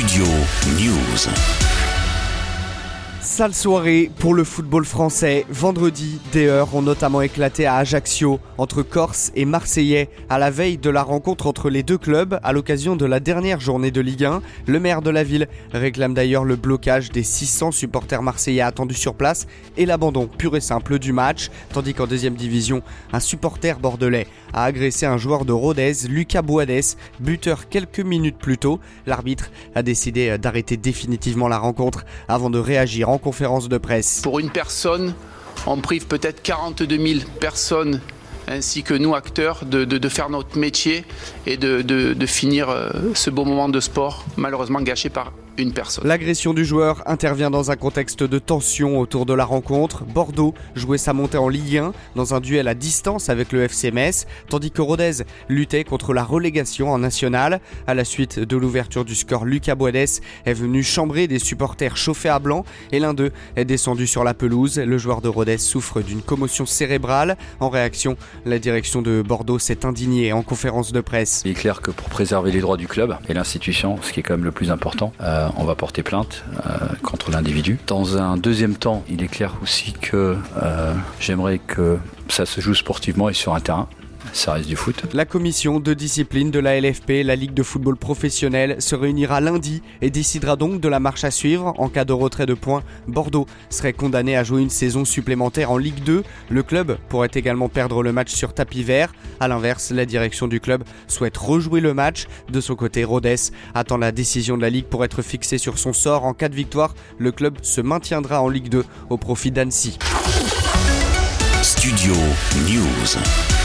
Studio News. Sale soirée pour le football français. Vendredi, des heures ont notamment éclaté à Ajaccio, entre Corse et Marseillais, à la veille de la rencontre entre les deux clubs, à l'occasion de la dernière journée de Ligue 1. Le maire de la ville réclame d'ailleurs le blocage des 600 supporters marseillais attendus sur place et l'abandon pur et simple du match, tandis qu'en deuxième division, un supporter bordelais a agressé un joueur de Rodez, Lucas Boades, buteur quelques minutes plus tôt. L'arbitre a décidé d'arrêter définitivement la rencontre avant de réagir en de presse. Pour une personne, on prive peut-être 42 000 personnes ainsi que nous acteurs de, de, de faire notre métier et de, de, finir euh, ce beau moment de sport malheureusement gâché par une personne. L'agression du joueur intervient dans un contexte de tension autour de la rencontre. Bordeaux jouait sa montée en Ligue 1 dans un duel à distance avec le FC Metz, tandis que Rodez luttait contre la relégation en national. À la suite de l'ouverture du score, Lucas Boades est venu chambrer des supporters chauffés à blanc et l'un d'eux est descendu sur la pelouse. Le joueur de Rodez souffre d'une commotion cérébrale. En réaction, la direction de Bordeaux s'est indignée en conférence de presse. Il est clair que pour préserver les droits du club et l'institution, ce qui est quand même le plus important, euh, on va porter plainte euh, contre l'individu. Dans un deuxième temps, il est clair aussi que euh, j'aimerais que ça se joue sportivement et sur un terrain ça reste du foot. La commission de discipline de la LFP, la Ligue de football professionnel, se réunira lundi et décidera donc de la marche à suivre. En cas de retrait de points, Bordeaux serait condamné à jouer une saison supplémentaire en Ligue 2. Le club pourrait également perdre le match sur tapis vert. A l'inverse, la direction du club souhaite rejouer le match. De son côté, Rodez attend la décision de la Ligue pour être fixé sur son sort. En cas de victoire, le club se maintiendra en Ligue 2 au profit d'Annecy. Studio News.